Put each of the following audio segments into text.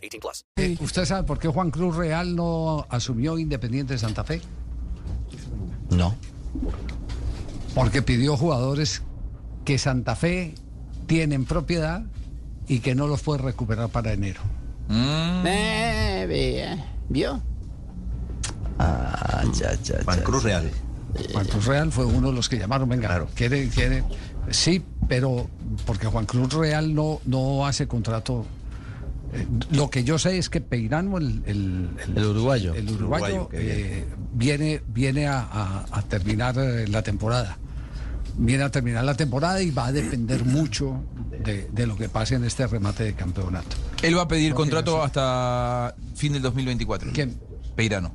18 plus. Eh, ¿Usted sabe por qué Juan Cruz Real no asumió Independiente de Santa Fe? No. Porque pidió jugadores que Santa Fe tiene en propiedad y que no los puede recuperar para enero. Eh, vea, ¿Vio? Ah, ya, ya, Juan ya. Cruz Real. Juan Cruz Real fue uno de los que llamaron, venga, quiere, quiere, sí, pero porque Juan Cruz Real no, no hace contrato. Lo que yo sé es que Peirano, el, el, El uruguayo. el uruguayo, Uruguayo, qué bien. eh, viene, viene a, a- a terminar eh, la temporada. Viene a terminar la temporada y va a depender mucho de, de lo que pase en este remate de campeonato. Él va a pedir contrato hasta fin del 2024. ¿Quién? Peirano.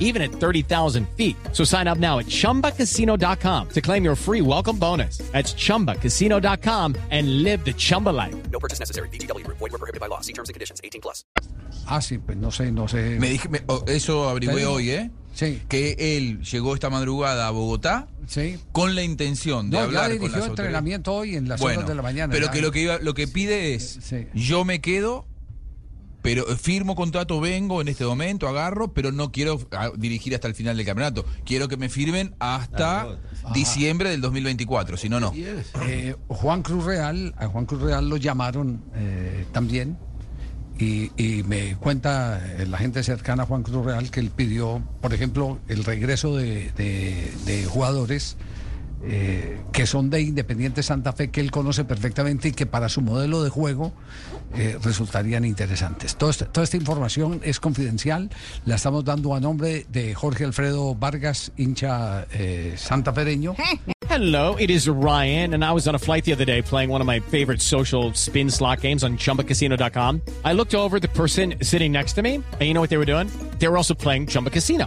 even at 30,000 feet. So sign up now at ChumbaCasino.com to claim your free welcome bonus. That's ChumbaCasino.com and live the Chumba life. No purchase necessary. BGW. Void were prohibited by law. See terms and conditions. 18 plus. Ah, sí, pues no sé, no sé. Me dije, me- oh, eso averigüé Pero- hoy, ¿eh? Sí, Que él llegó esta madrugada a Bogotá sí. con la intención de No, ya hablar con las autoridades. entrenamiento hoy en las Bueno, horas de la mañana. pero que lo que iba, lo que pide es, Sí. yo me quedo, pero firmo contrato, vengo en este momento, agarro, pero no quiero ah, dirigir hasta el final del campeonato. Quiero que me firmen hasta diciembre del 2024, si no, no. Eh, Juan Cruz Real, a Juan Cruz Real lo llamaron eh, también y, y me cuenta eh, la gente cercana a Juan Cruz Real que él pidió, por ejemplo, el regreso de, de- de jugadores eh, que son de Independiente Santa Fe, que él conoce perfectamente y que para su modelo de juego eh, resultarían interesantes. Todo este- toda esta información es confidencial, la estamos dando a nombre de Jorge Alfredo Vargas, hincha eh, santafereño. Hello, it is Ryan, and I was on a flight the other day playing one of my favorite social spin slot games on ChumbaCasino.com. I looked over the person sitting next to me, and you know what they were doing? They were also playing Chumba Casino.